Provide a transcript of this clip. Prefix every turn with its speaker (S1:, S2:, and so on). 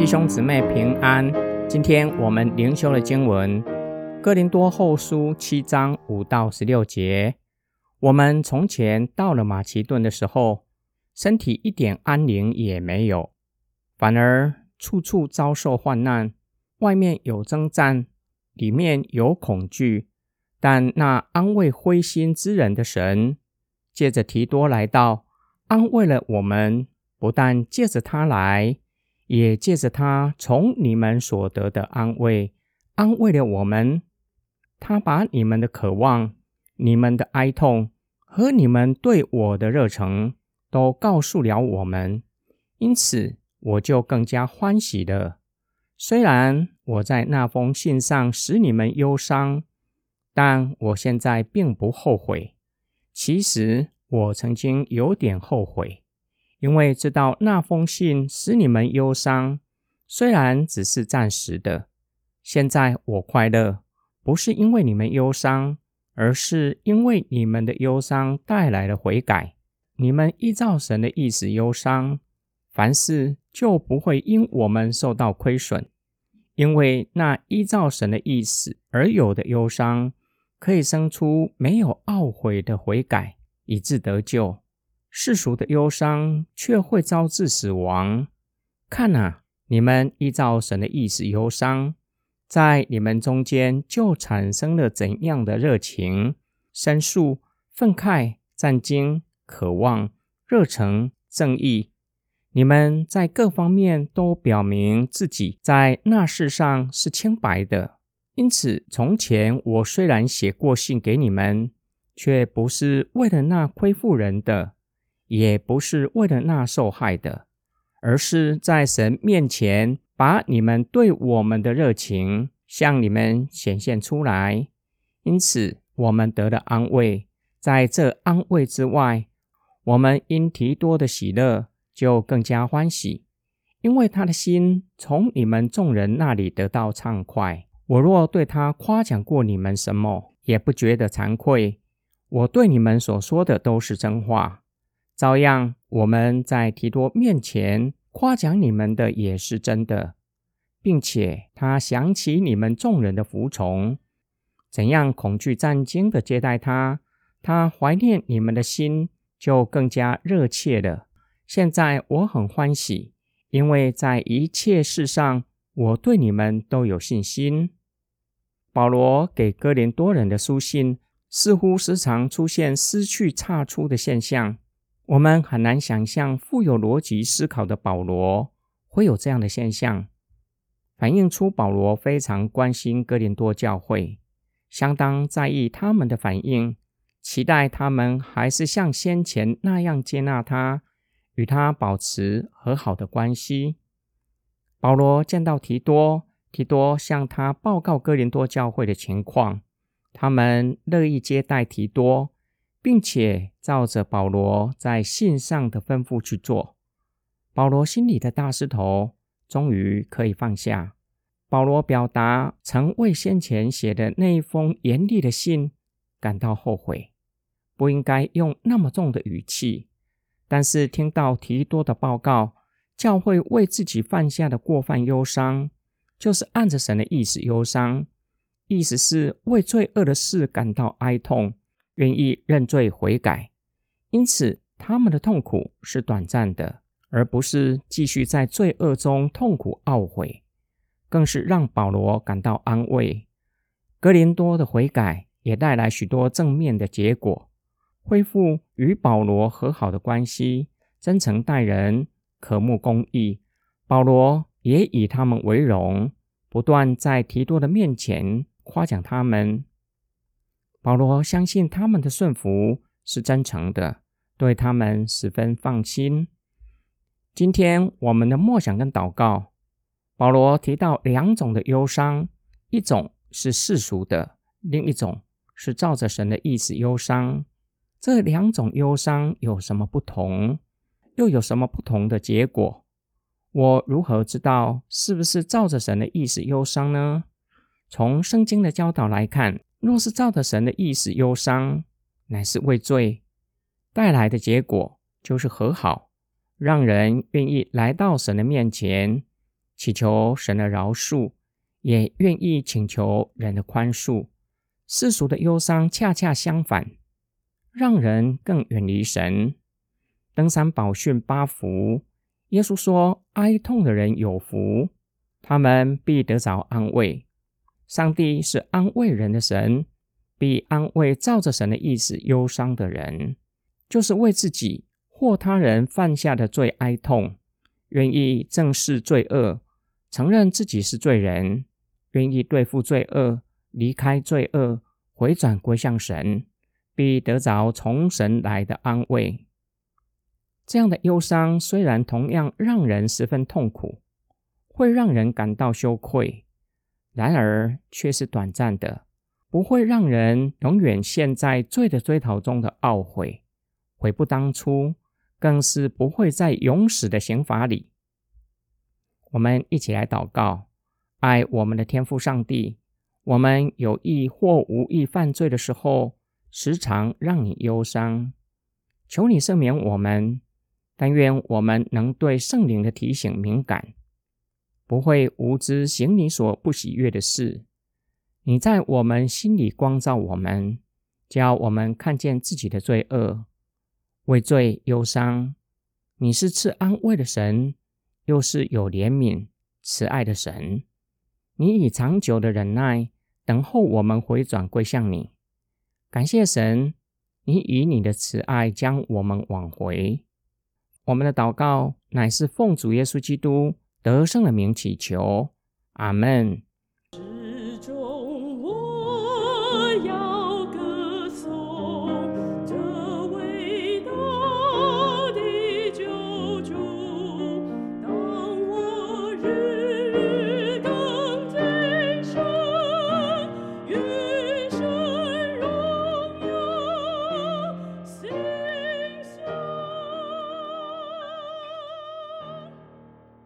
S1: 弟兄姊妹平安。今天我们灵修的经文《哥林多后书》七章五到十六节。我们从前到了马其顿的时候，身体一点安宁也没有，反而处处遭受患难，外面有征战，里面有恐惧。但那安慰灰心之人的神，借着提多来到，安慰了我们。不但借着他来。也借着他从你们所得的安慰，安慰了我们。他把你们的渴望、你们的哀痛和你们对我的热诚，都告诉了我们。因此，我就更加欢喜了。虽然我在那封信上使你们忧伤，但我现在并不后悔。其实，我曾经有点后悔。因为知道那封信使你们忧伤，虽然只是暂时的，现在我快乐，不是因为你们忧伤，而是因为你们的忧伤带来了悔改。你们依照神的意思忧伤，凡事就不会因我们受到亏损。因为那依照神的意思而有的忧伤，可以生出没有懊悔的悔改，以致得救。世俗的忧伤却会招致死亡。看啊，你们依照神的意思忧伤，在你们中间就产生了怎样的热情、申诉、愤慨、战惊、渴望、热诚、正义？你们在各方面都表明自己在那世上是清白的。因此，从前我虽然写过信给你们，却不是为了那亏负人的。也不是为了那受害的，而是在神面前把你们对我们的热情向你们显现出来，因此我们得了安慰。在这安慰之外，我们因提多的喜乐就更加欢喜，因为他的心从你们众人那里得到畅快。我若对他夸奖过你们什么，也不觉得惭愧。我对你们所说的都是真话。照样，我们在提多面前夸奖你们的也是真的，并且他想起你们众人的服从，怎样恐惧战惊的接待他，他怀念你们的心就更加热切了。现在我很欢喜，因为在一切事上我对你们都有信心。保罗给哥林多人的书信似乎时常出现失去差出的现象。我们很难想象富有逻辑思考的保罗会有这样的现象，反映出保罗非常关心哥林多教会，相当在意他们的反应，期待他们还是像先前那样接纳他，与他保持和好的关系。保罗见到提多，提多向他报告哥林多教会的情况，他们乐意接待提多。并且照着保罗在信上的吩咐去做，保罗心里的大石头终于可以放下。保罗表达曾为先前写的那一封严厉的信感到后悔，不应该用那么重的语气。但是听到提多的报告，教会为自己犯下的过犯忧伤，就是按着神的意思忧伤，意思是为罪恶的事感到哀痛。愿意认罪悔改，因此他们的痛苦是短暂的，而不是继续在罪恶中痛苦懊悔，更是让保罗感到安慰。格林多的悔改也带来许多正面的结果，恢复与保罗和好的关系，真诚待人，渴慕公义。保罗也以他们为荣，不断在提多的面前夸奖他们。保罗相信他们的顺服是真诚的，对他们十分放心。今天我们的默想跟祷告，保罗提到两种的忧伤，一种是世俗的，另一种是照着神的意思忧伤。这两种忧伤有什么不同？又有什么不同的结果？我如何知道是不是照着神的意思忧伤呢？从圣经的教导来看。若是照着神的意思忧伤，乃是为罪带来的结果，就是和好，让人愿意来到神的面前，祈求神的饶恕，也愿意请求人的宽恕。世俗的忧伤恰恰相反，让人更远离神。登山宝训八福，耶稣说：“哀痛的人有福，他们必得着安慰。”上帝是安慰人的神，必安慰照着神的意思忧伤的人，就是为自己或他人犯下的罪哀痛，愿意正视罪恶。承认自己是罪人，愿意对付罪恶，离开罪恶，回转归向神，必得着从神来的安慰。这样的忧伤虽然同样让人十分痛苦，会让人感到羞愧，然而却是短暂的，不会让人永远陷在罪的追逃中的懊悔，悔不当初，更是不会在永死的刑罚里。我们一起来祷告，爱我们的天父上帝。我们有意或无意犯罪的时候，时常让你忧伤，求你赦免我们。但愿我们能对圣灵的提醒敏感，不会无知行你所不喜悦的事。你在我们心里光照我们，叫我们看见自己的罪恶，为罪忧伤。你是赐安慰的神。又是有怜悯、慈爱的神，你以长久的忍耐等候我们回转归向你。感谢神，你以你的慈爱将我们挽回。我们的祷告乃是奉主耶稣基督得胜的名祈求，阿门。